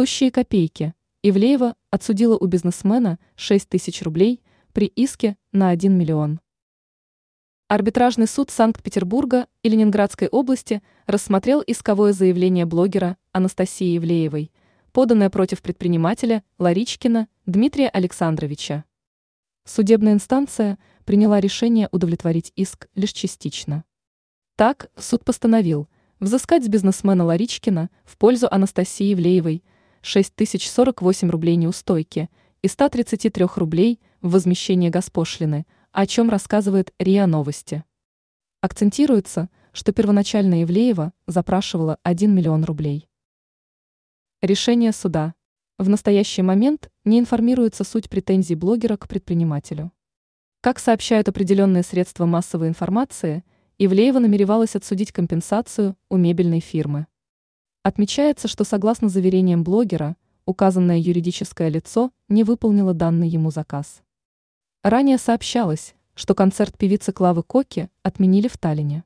Сущие копейки. Ивлеева отсудила у бизнесмена 6 тысяч рублей при иске на 1 миллион. Арбитражный суд Санкт-Петербурга и Ленинградской области рассмотрел исковое заявление блогера Анастасии Ивлеевой, поданное против предпринимателя Ларичкина Дмитрия Александровича. Судебная инстанция приняла решение удовлетворить иск лишь частично. Так, суд постановил взыскать с бизнесмена Ларичкина в пользу Анастасии Ивлеевой 6048 рублей неустойки и 133 рублей в возмещение госпошлины, о чем рассказывает РИА Новости. Акцентируется, что первоначально Ивлеева запрашивала 1 миллион рублей. Решение суда. В настоящий момент не информируется суть претензий блогера к предпринимателю. Как сообщают определенные средства массовой информации, Ивлеева намеревалась отсудить компенсацию у мебельной фирмы. Отмечается, что согласно заверениям блогера, указанное юридическое лицо не выполнило данный ему заказ. Ранее сообщалось, что концерт певицы Клавы Коки отменили в Таллине.